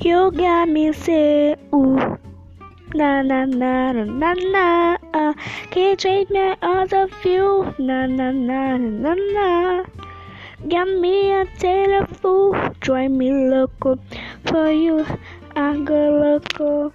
You got me say ooh. Na na na na na na. Uh, can't change my other view. Na na na na na na. Got me a telephone, drive me loco. For you, I go local